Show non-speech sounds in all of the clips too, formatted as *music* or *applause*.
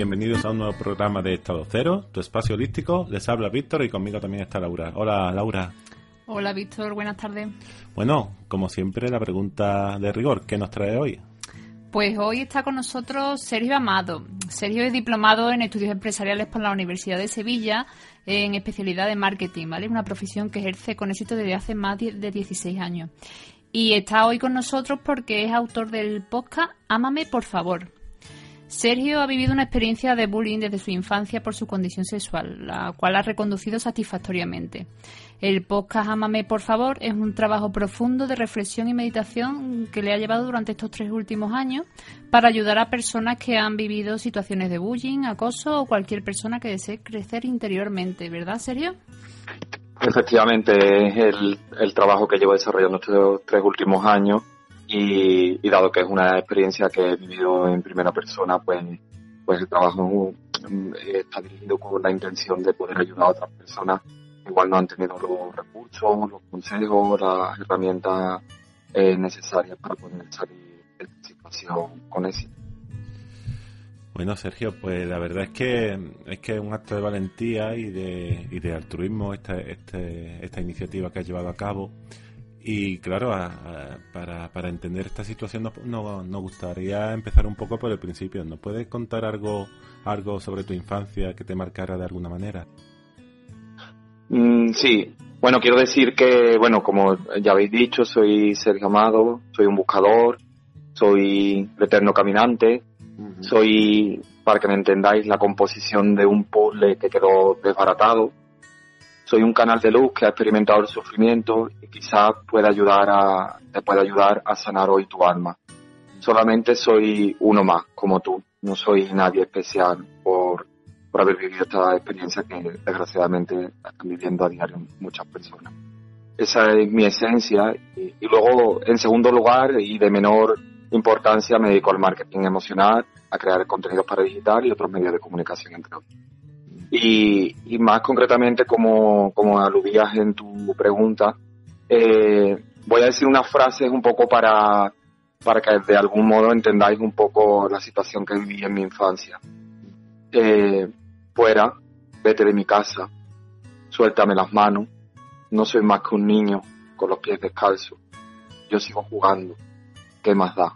bienvenidos a un nuevo programa de Estado Cero, tu espacio holístico. Les habla Víctor y conmigo también está Laura. Hola, Laura. Hola, Víctor, buenas tardes. Bueno, como siempre, la pregunta de rigor, ¿qué nos trae hoy? Pues hoy está con nosotros Sergio Amado. Sergio es diplomado en estudios empresariales por la Universidad de Sevilla en especialidad de marketing, ¿vale? Una profesión que ejerce con éxito desde hace más de 16 años. Y está hoy con nosotros porque es autor del podcast Ámame por favor, Sergio ha vivido una experiencia de bullying desde su infancia por su condición sexual, la cual ha reconducido satisfactoriamente. El podcast Ámame por favor es un trabajo profundo de reflexión y meditación que le ha llevado durante estos tres últimos años para ayudar a personas que han vivido situaciones de bullying, acoso o cualquier persona que desee crecer interiormente, ¿verdad, Sergio? Efectivamente, es el, el trabajo que llevo desarrollando estos tres últimos años y, dado que es una experiencia que he vivido en primera persona, pues, pues el trabajo mm, está dirigido con la intención de poder ayudar a otras personas igual no han tenido los recursos, los consejos, las herramientas eh, necesarias para poder salir de esta situación con éxito. Bueno, Sergio, pues la verdad es que es que un acto de valentía y de, y de altruismo esta, este, esta iniciativa que has llevado a cabo. Y claro, para, para entender esta situación nos, nos gustaría empezar un poco por el principio. ¿Nos puedes contar algo, algo sobre tu infancia que te marcara de alguna manera? Mm, sí, bueno, quiero decir que, bueno, como ya habéis dicho, soy Sergio Amado, soy un buscador, soy el eterno caminante, soy, para que me entendáis, la composición de un puzzle que quedó desbaratado soy un canal de luz que ha experimentado el sufrimiento y quizás pueda ayudar a, te pueda ayudar a sanar hoy tu alma. Solamente soy uno más, como tú. No soy nadie especial por, por haber vivido esta experiencia que desgraciadamente están viviendo a diario muchas personas. Esa es mi esencia. Y, y luego, en segundo lugar, y de menor importancia, me dedico al marketing emocional, a crear contenidos para digital y otros medios de comunicación, entre otros. Y, más concretamente, como, como aludías en tu pregunta, eh, voy a decir unas frases un poco para, para que de algún modo entendáis un poco la situación que viví en mi infancia. Eh, fuera, vete de mi casa, suéltame las manos, no soy más que un niño con los pies descalzos. Yo sigo jugando, ¿qué más da?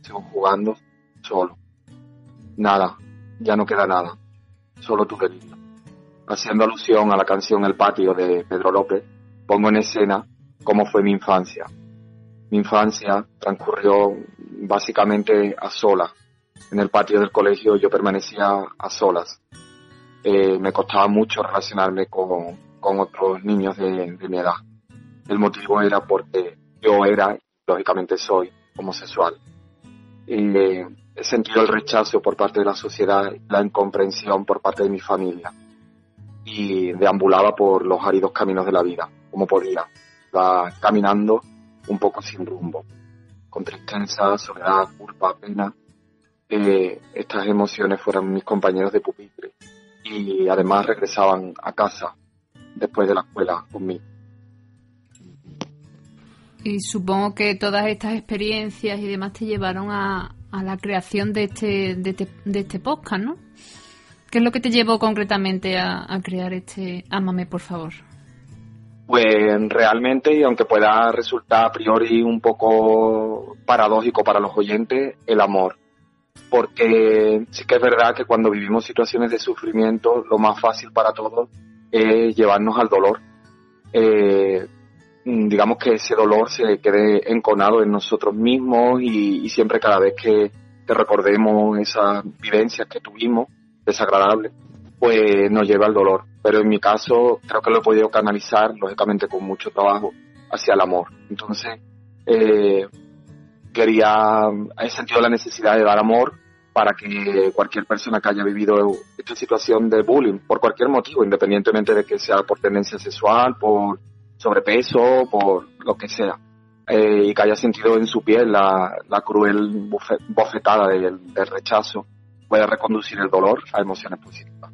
Sigo jugando solo. Nada, ya no queda nada solo tu delito. Haciendo alusión a la canción El patio de Pedro López, pongo en escena cómo fue mi infancia. Mi infancia transcurrió básicamente a solas. En el patio del colegio yo permanecía a solas. Eh, me costaba mucho relacionarme con, con otros niños de, mi edad. El motivo era porque yo era, lógicamente soy, homosexual. Eh, he sentido el rechazo por parte de la sociedad, la incomprensión por parte de mi familia. Y deambulaba por los áridos caminos de la vida, como podía, va caminando un poco sin rumbo, con tristeza, soledad, culpa, pena. Eh, estas emociones fueron mis compañeros de pupitre y además regresaban a casa después de la escuela conmigo. Y supongo que todas estas experiencias y demás te llevaron a, a la creación de este, de este, de este podcast, ¿no? ¿Qué es lo que te llevó concretamente a, crear este Ámame, por favor? Pues realmente, y aunque pueda resultar a priori un poco paradójico para los oyentes, el amor. Porque sí que es verdad que cuando vivimos situaciones de sufrimiento, lo más fácil para todos es llevarnos al dolor. Eh, digamos que ese dolor se quede enconado en nosotros mismos y, siempre cada vez que, recordemos esas vivencias que tuvimos desagradables, pues nos lleva al dolor. Pero en mi caso creo que lo he podido canalizar, lógicamente con mucho trabajo, hacia el amor. Entonces, eh, quería, he sentido la necesidad de dar amor para que cualquier persona que haya vivido esta situación de bullying, por cualquier motivo, independientemente de que sea por tendencia sexual, por sobrepeso, por lo que sea, eh, y que haya sentido en su piel la, cruel bofetada del, rechazo, puede reconducir el dolor a emociones positivas.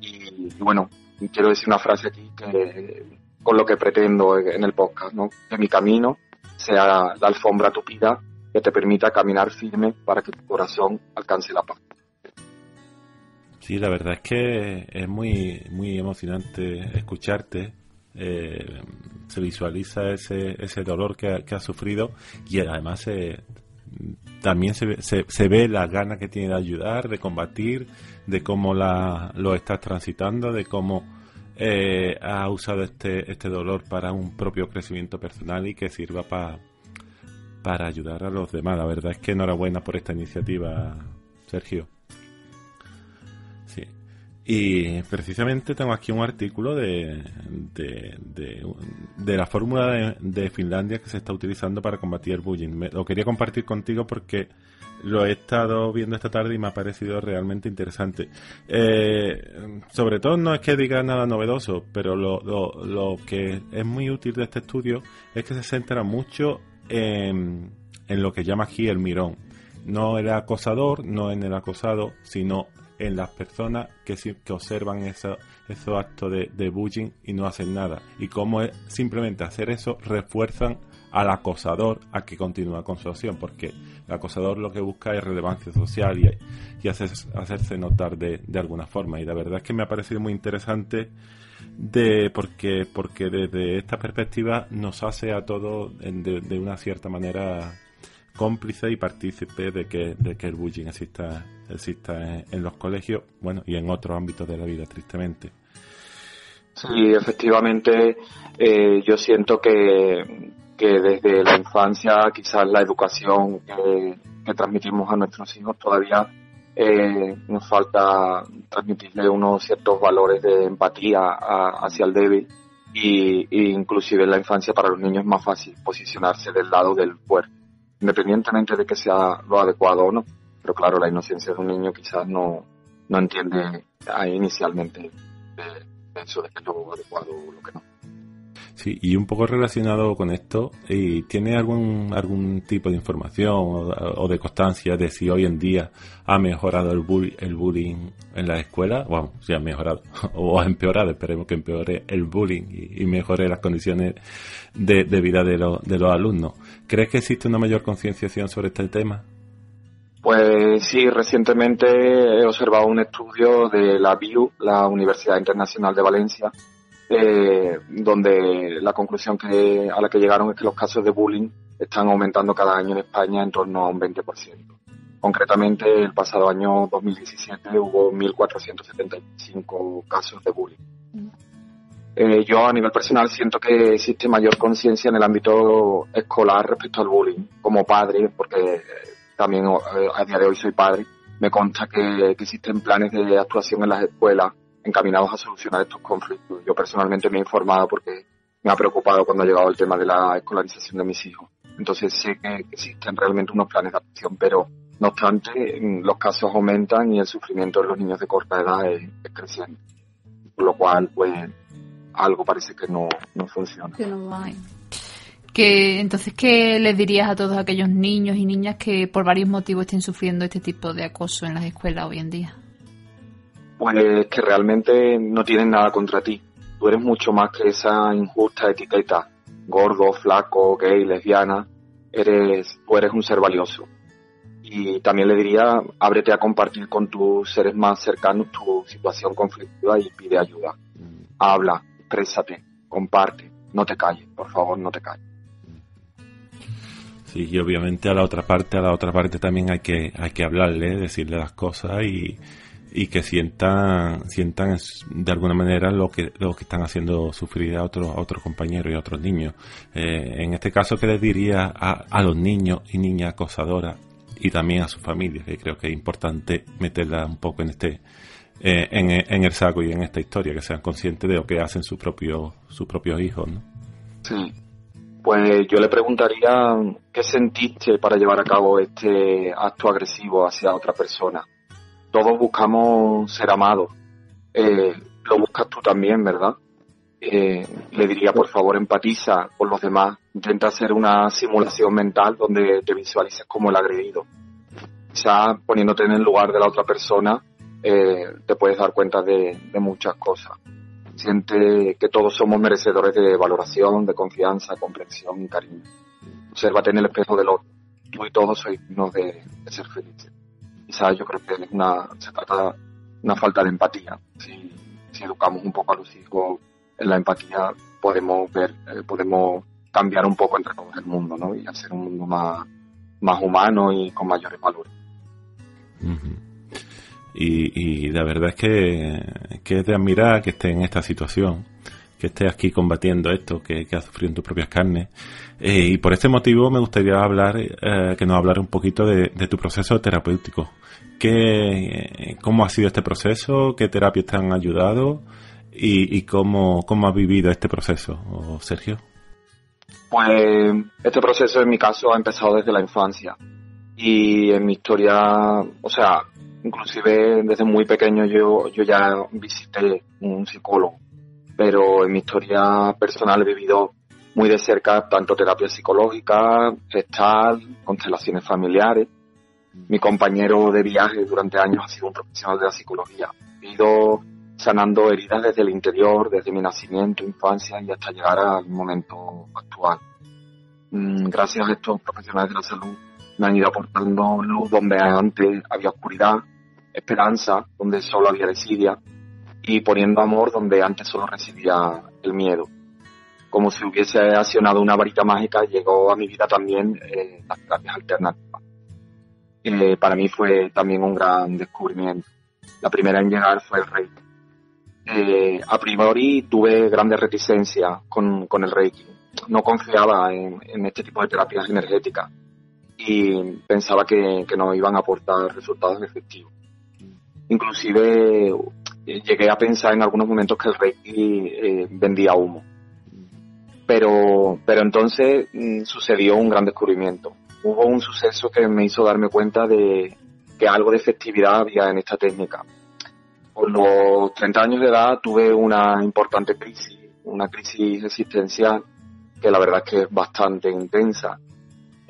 Y, bueno, quiero decir una frase aquí que con lo que pretendo en el podcast, ¿no? que mi camino sea la alfombra tupida que te permita caminar firme para que tu corazón alcance la paz. Sí, la verdad es que es muy, muy emocionante escucharte. Eh, se visualiza ese, ese dolor que ha, que ha sufrido y además también se, se, ve la gana que tiene de ayudar, de combatir, de cómo la, lo estás transitando, de cómo eh, ha usado este, este dolor para un propio crecimiento personal y que sirva para ayudar a los demás. La verdad es que enhorabuena por esta iniciativa, Sergio. Y precisamente tengo aquí un artículo de, de, la fórmula de, Finlandia que se está utilizando para combatir el bullying. lo quería compartir contigo porque lo he estado viendo esta tarde y me ha parecido realmente interesante. Eh, sobre todo no es que diga nada novedoso, pero lo, lo, lo, que es muy útil de este estudio es que se centra mucho en, en lo que llama aquí el mirón. No el acosador, no en el acosado, sino en las personas que, que observan esos actos de, de, bullying y no hacen nada. Y cómo simplemente hacer eso refuerzan al acosador a que continúe con su acción, porque el acosador lo que busca es relevancia social y, y hacerse notar de, de, alguna forma. Y la verdad es que me ha parecido muy interesante de porque porque desde esta perspectiva nos hace a todos de, de una cierta manera cómplice y partícipe de que, de que el bullying exista, exista en, los colegios, bueno, y en otros ámbitos de la vida, tristemente. Sí, efectivamente, eh, yo siento que, que desde la infancia quizás la educación que, transmitimos a nuestros hijos todavía eh, nos falta transmitirle unos ciertos valores de empatía hacia el débil y, y, inclusive en la infancia para los niños es más fácil posicionarse del lado del fuerte independientemente de que sea lo adecuado o no. Pero claro, la inocencia de un niño quizás no, no entiende inicialmente eso de que es lo adecuado o lo que no. Sí, y un poco relacionado con esto, ¿y ¿tiene algún algún tipo de información o, de constancia de si hoy en día ha mejorado el, el bullying en la escuela? Bueno, si ha mejorado *laughs* o ha empeorado, esperemos que empeore el bullying y, mejore las condiciones de, vida de, de los alumnos. ¿Crees que existe una mayor concienciación sobre este tema? Pues sí, recientemente he observado un estudio de la BIU, la Universidad Internacional de Valencia, eh, donde la conclusión a la que llegaron es que los casos de bullying están aumentando cada año en España en torno a un 20%. Concretamente, el pasado año 2017 hubo 1.475 casos de bullying. Eh, yo a nivel personal siento que existe mayor conciencia en el ámbito escolar respecto al bullying. Como padre, porque también eh, a día de hoy soy padre, me consta que, existen planes de actuación en las escuelas encaminados a solucionar estos conflictos. Yo personalmente me he informado porque me ha preocupado cuando ha llegado el tema de la escolarización de mis hijos. Entonces sé que existen realmente unos planes de acción, pero no obstante los casos aumentan y el sufrimiento de los niños de corta edad es, creciente. Por lo cual, pues, algo parece que no, no funciona. Que no hay. Que, entonces, ¿qué les dirías a todos aquellos niños y niñas que por varios motivos estén sufriendo este tipo de acoso en las escuelas hoy en día? pues que realmente no tienen nada contra ti. Tú eres mucho más que esa injusta etiqueta, gordo, flaco, gay, lesbiana. Eres, tú eres un ser valioso. Y también le diría, ábrete a compartir con tus seres más cercanos tu situación conflictiva y pide ayuda. Habla, exprésate, comparte, no te calles, por favor, no te calles. Sí, y obviamente a la otra parte, a la otra parte también hay que, hay que hablarle, decirle las cosas y, y que sientan sientan de alguna manera lo que lo que están haciendo sufrir a otros a otros compañeros y a otros niños. Eh, en este caso qué les diría a, a los niños y niñas acosadoras y también a sus familias que creo que es importante meterla un poco en este eh, en, el saco y en esta historia que sean conscientes de lo que hacen sus propios sus propios hijos ¿no? sí pues yo le preguntaría qué sentiste para llevar a cabo este acto agresivo hacia otra persona todos buscamos ser amados. Eh, lo buscas tú también, ¿verdad? Eh, le diría, por favor, empatiza con los demás. Intenta hacer una simulación mental donde te visualices como el agredido. Ya poniéndote en el lugar de la otra persona, eh, te puedes dar cuenta de, muchas cosas. Siente que todos somos merecedores de valoración, de confianza, comprensión y cariño. Obsérvate en el espejo del otro. Tú y todos sois dignos de ser felices yo creo que una, se trata una falta de empatía. Si, si educamos un poco a los hijos en la empatía, podemos ver, eh, podemos cambiar un poco entre todos el mundo, ¿no? Y hacer un mundo más, más humano y con mayores valores. Y, y, la verdad es que, que es de admirar que esté en esta situación, que estés aquí combatiendo esto, que, que has sufrido en tus propias carnes. Eh, y por este motivo me gustaría hablar, eh, que nos hablara un poquito de, de, tu proceso terapéutico. ¿Qué, ¿Cómo ha sido este proceso? ¿Qué terapias te han ayudado? ¿Y, y cómo, cómo has vivido este proceso, Sergio? Pues este proceso en mi caso ha empezado desde la infancia y en mi historia, o sea, inclusive desde muy pequeño yo, yo ya visité un psicólogo, pero en mi historia personal he vivido muy de cerca tanto terapia psicológica, gestal, constelaciones familiares. Mi compañero de viaje durante años ha sido un profesional de la psicología. He ido sanando heridas desde el interior, desde mi nacimiento, infancia y hasta llegar al momento actual. Mm, gracias a estos profesionales de la salud me han ido aportando luz donde antes había oscuridad, esperanza donde solo había desidia y poniendo amor donde antes solo residía el miedo. Como si hubiese accionado una varita mágica, llegó a mi vida también eh, las terapias alternativas. Eh, para mí fue también un gran descubrimiento. La primera en llegar fue el Reiki. Eh, a priori tuve grandes reticencias con, con el Reiki. No confiaba en, en este tipo de terapias energéticas y pensaba que, que no iban a aportar resultados efectivos. Inclusive eh, llegué a pensar en algunos momentos que el Reiki eh, vendía humo. Pero, pero entonces mm, sucedió un gran descubrimiento. Hubo un suceso que me hizo darme cuenta de que algo de efectividad había en esta técnica. Por los 30 años de edad tuve una importante crisis, una crisis existencial que la verdad es que es bastante intensa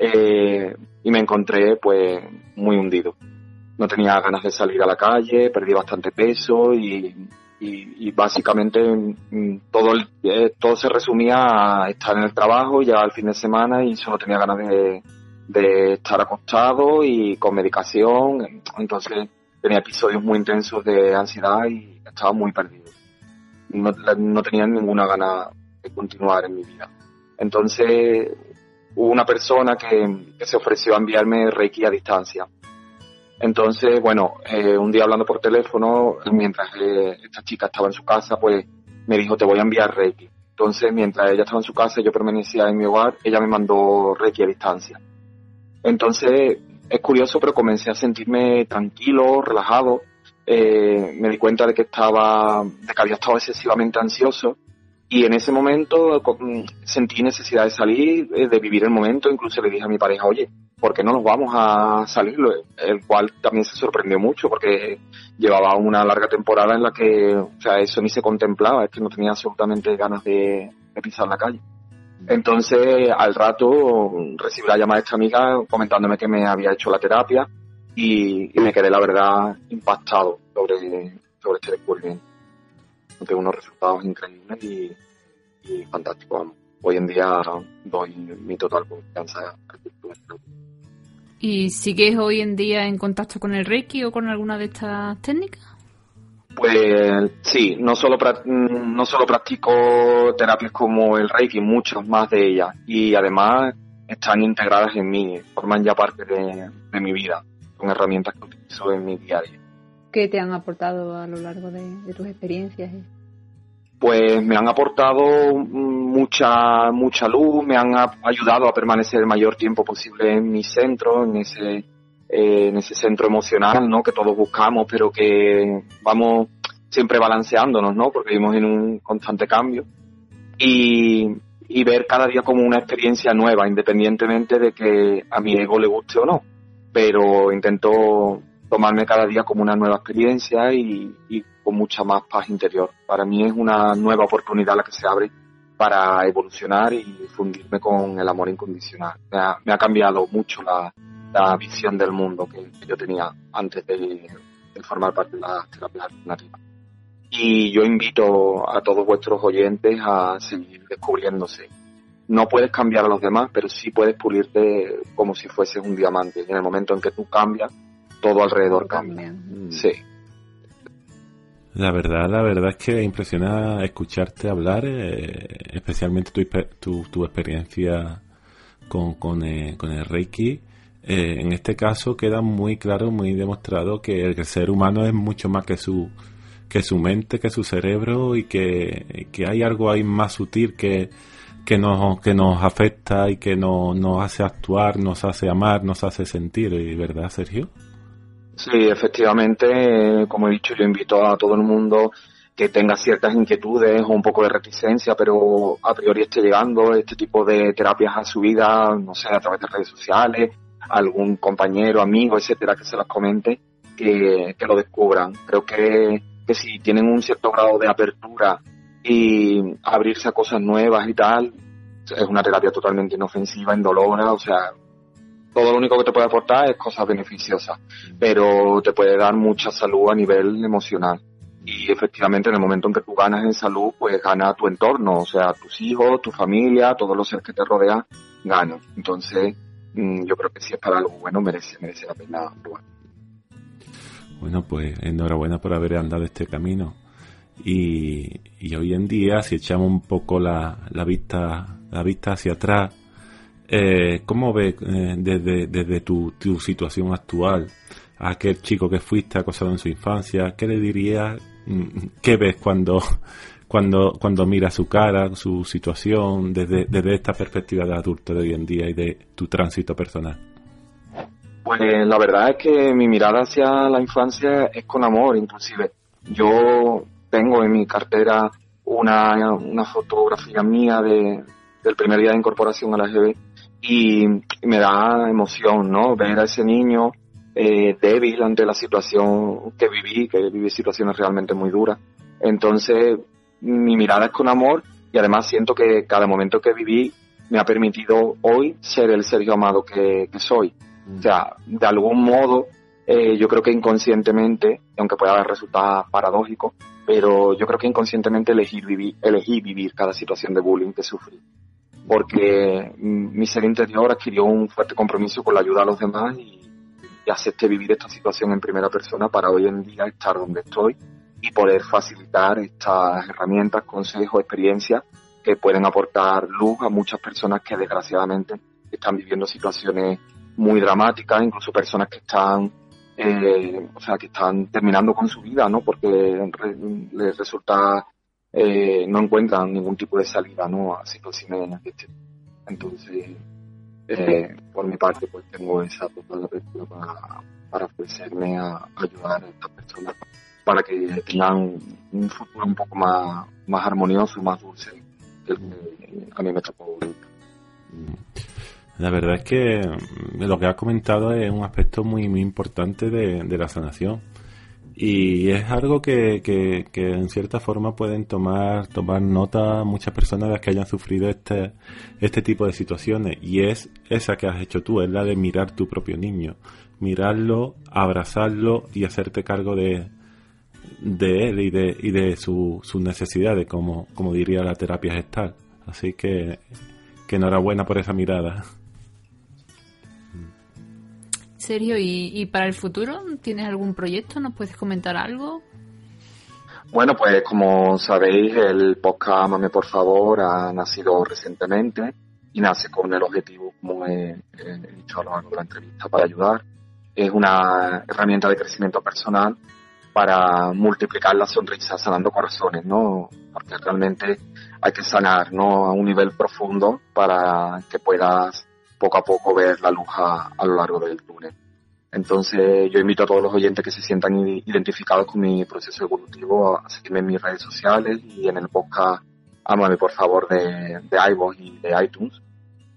eh, y me encontré pues muy hundido. No tenía ganas de salir a la calle, perdí bastante peso y, básicamente mm, todo, eh, todo se resumía a estar en el trabajo ya al fin de semana y solo tenía ganas de, de estar acostado y con medicación. Entonces tenía episodios muy intensos de ansiedad y estaba muy perdido. No, no tenía ninguna gana de continuar en mi vida. Entonces hubo una persona que, se ofreció a enviarme Reiki a distancia. Entonces, bueno, eh, un día hablando por teléfono, mientras eh, esta chica estaba en su casa, pues me dijo, te voy a enviar Reiki. Entonces, mientras ella estaba en su casa y yo permanecía en mi hogar, ella me mandó Reiki a distancia. Entonces, es curioso, pero comencé a sentirme tranquilo, relajado. Eh, me di cuenta de que estaba, de que había estado excesivamente ansioso y en ese momento mm, sentí necesidad de salir, eh, de vivir el momento, incluso le dije a mi pareja, oye, ¿por qué no nos vamos a salir? El cual también se sorprendió mucho porque llevaba una larga temporada en la que, o sea, eso ni se contemplaba, es que no tenía absolutamente ganas de, pisar la calle. Entonces, al rato recibí la llamada de esta amiga comentándome que me había hecho la terapia y, y me quedé, la verdad, impactado sobre, sobre este descubrimiento de unos resultados increíbles y, y fantásticos. Vamos. Hoy en día doy mi total confianza ¿Y sigues hoy en día en contacto con el Reiki o con alguna de estas técnicas? Pues sí, no solo, no solo practico terapias como el Reiki, muchas más de ellas. Y además están integradas en mí, forman ya parte de, de mi vida. Son herramientas que utilizo en mi día a día. ¿Qué te han aportado a lo largo de, tus experiencias? Pues me han aportado mucha mucha luz, me han ayudado a permanecer el mayor tiempo posible en mi centro, en ese eh, en ese centro emocional, ¿no? Que todos buscamos, pero que vamos siempre balanceándonos, ¿no? Porque vivimos en un constante cambio y, y ver cada día como una experiencia nueva, independientemente de que a mi ego le guste o no. Pero intento tomarme cada día como una nueva experiencia y, y, con mucha más paz interior. Para mí es una nueva oportunidad la que se abre para evolucionar y fundirme con el amor incondicional. Me ha, me ha cambiado mucho la, la, visión del mundo que, que yo tenía antes de, de, formar parte de las terapias alternativas. Y yo invito a todos vuestros oyentes a seguir descubriéndose. No puedes cambiar a los demás, pero sí puedes pulirte como si fueses un diamante. En el momento en que tú cambias, todo alrededor cambia. Mm. Sí. La verdad, la verdad es que impresiona escucharte hablar, eh, especialmente tu, tu, tu, experiencia con, con, el, con el Reiki. Eh, en este caso queda muy claro, muy demostrado que el ser humano es mucho más que su, que su mente, que su cerebro y que, que hay algo ahí más sutil que, que nos, que nos afecta y que nos, nos hace actuar, nos hace amar, nos hace sentir, ¿verdad, Sergio? Sí, efectivamente, como he dicho, yo invito a todo el mundo que tenga ciertas inquietudes o un poco de reticencia, pero a priori esté llegando este tipo de terapias a su vida, no sé, a través de redes sociales, algún compañero, amigo, etcétera, que se las comente, que, que lo descubran. Creo que, que si tienen un cierto grado de apertura y abrirse a cosas nuevas y tal, es una terapia totalmente inofensiva, indolora, o sea, todo lo único que te puede aportar es cosas beneficiosas, pero te puede dar mucha salud a nivel emocional. Y efectivamente en el momento en que tú ganas en salud, pues gana tu entorno, o sea, tus hijos, tu familia, todos los seres que te rodean, ganan. Entonces, mm, yo creo que si es para algo bueno, merece, merece la pena probar. Bueno, pues enhorabuena por haber andado este camino. Y, y hoy en día, si echamos un poco la, la vista, la vista hacia atrás, eh, ¿Cómo ves eh, desde, tu, tu, situación actual a aquel chico que fuiste acosado en su infancia? ¿Qué le dirías? Mm, ¿Qué ves cuando, *laughs* cuando, cuando miras su cara, su situación, desde, desde esta perspectiva de adulto de hoy en día y de tu tránsito personal? Pues la verdad es que mi mirada hacia la infancia es con amor, inclusive. Yo tengo en mi cartera una, una fotografía mía de, del primer día de incorporación a la GB y me da emoción, ¿no? Ver a ese niño eh, débil ante la situación que viví, que viví situaciones realmente muy duras. Entonces, mi mirada es con amor y además siento que cada momento que viví me ha permitido hoy ser el Sergio Amado que, soy. O sea, de algún modo, eh, yo creo que inconscientemente, aunque pueda resultar paradójico, pero yo creo que inconscientemente elegí vivir, elegí vivir cada situación de bullying que sufrí porque mi ser interior adquirió un fuerte compromiso con la ayuda a los demás y, acepté vivir esta situación en primera persona para hoy en día estar donde estoy y poder facilitar estas herramientas, consejos, experiencias que pueden aportar luz a muchas personas que desgraciadamente están viviendo situaciones muy dramáticas, incluso personas que están, eh, o sea, que están terminando con su vida, ¿no? Porque les resulta eh, no encuentran ningún tipo de salida ¿no? a situaciones este Entonces, eh, por mi parte, pues tengo esa total apertura para, para ofrecerme a, ayudar a estas personas para que tengan un futuro un poco más, más armonioso, más dulce que a mí me tocó. La verdad es que lo que has comentado es un aspecto muy, muy importante de, de la sanación y es algo que, que, en cierta forma pueden tomar, tomar nota muchas personas las que hayan sufrido este, este tipo de situaciones. Y es esa que has hecho tú, es la de mirar tu propio niño. Mirarlo, abrazarlo y hacerte cargo de, de él y de, y de sus su necesidades, como, como diría la terapia gestal. Así que, que enhorabuena por esa mirada. Sergio, ¿y, para el futuro tienes algún proyecto? ¿Nos puedes comentar algo? Bueno, pues como sabéis, el podcast Amame por favor ha nacido recientemente y nace con el objetivo, como he, dicho a lo largo de la entrevista, para ayudar. Es una herramienta de crecimiento personal para multiplicar las sonrisas sanando corazones, ¿no? Porque realmente hay que sanar, ¿no? A un nivel profundo para que puedas poco a poco ver la luz a, lo largo del túnel. Entonces yo invito a todos los oyentes que se sientan identificados con mi proceso evolutivo a seguirme en mis redes sociales y en el podcast Ámame por favor de, de iVoox y de iTunes.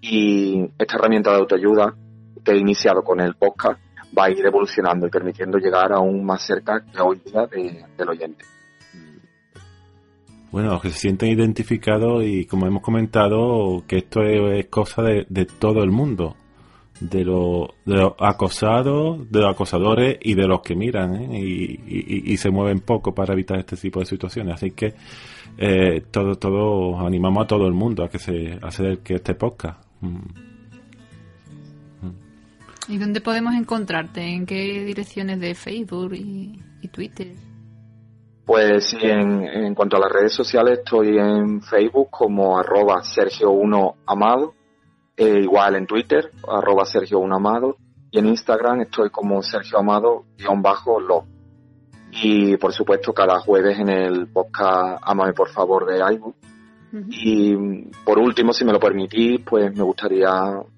Y esta herramienta de autoayuda que he iniciado con el podcast va a ir evolucionando y permitiendo llegar aún más cerca que hoy día del oyente bueno, que se sienten identificados y como hemos comentado, que esto es, cosa de, todo el mundo, de, los acosados, de los acosadores y de los que miran ¿eh? y, se mueven poco para evitar este tipo de situaciones. Así que eh, todos todo, animamos a todo el mundo a que se que este podcast. Mm. ¿Y dónde podemos encontrarte? ¿En qué direcciones de Facebook y Twitter? Pues sí, en, en cuanto a las redes sociales, estoy en Facebook como arroba Sergio1 Amado, eh, igual en Twitter, arroba Sergio1 Amado, y en Instagram estoy como Sergio Amado-lo. Y por supuesto, cada jueves en el podcast Amame por favor de iBook. Y por último, si me lo permitís, pues me gustaría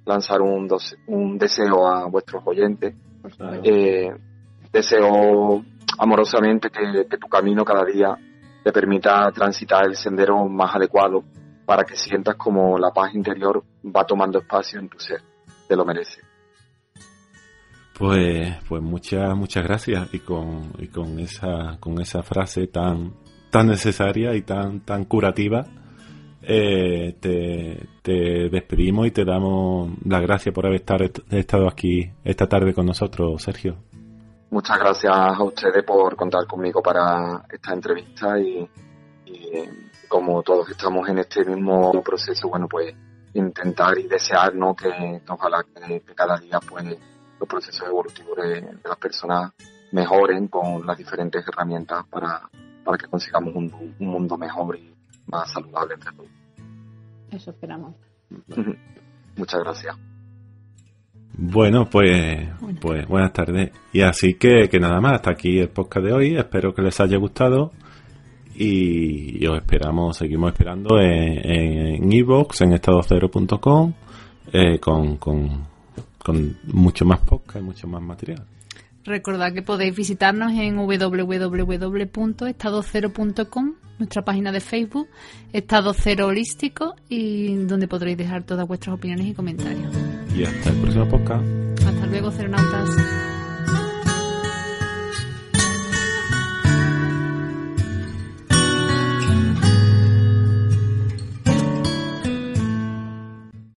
lanzar un, un deseo a vuestros oyentes. Eh, deseo amorosamente que, tu camino cada día te permita transitar el sendero más adecuado para que sientas como la paz interior va tomando espacio en tu ser. Te lo merece. Pues, pues muchas, muchas gracias y con, y con esa, con esa frase tan, tan necesaria y tan, tan curativa, eh, te, te, despedimos y te damos las gracias por haber estado aquí esta tarde con nosotros, Sergio. Muchas gracias a ustedes por contar conmigo para esta entrevista y, como todos estamos en este mismo proceso, bueno, pues intentar y desear, ¿no? Que, ojalá que, cada día pues los procesos evolutivos de, las personas mejoren con las diferentes herramientas para, para que consigamos un, un mundo mejor y más saludable entre todos. Eso esperamos. *laughs* Muchas gracias. Bueno, pues, pues buenas tardes. Y así que, que nada más, hasta aquí el podcast de hoy. Espero que les haya gustado. Y, os esperamos, seguimos esperando en Evox, en, en estadocero.com, eh, con, con, con mucho más podcast y mucho más material. Recordad que podéis visitarnos en www.estadocero.com, nuestra página de Facebook, Estado Cero Holístico, y donde podréis dejar todas vuestras opiniones y comentarios. Y hasta el próximo podcast. Hasta luego, Ceronautas.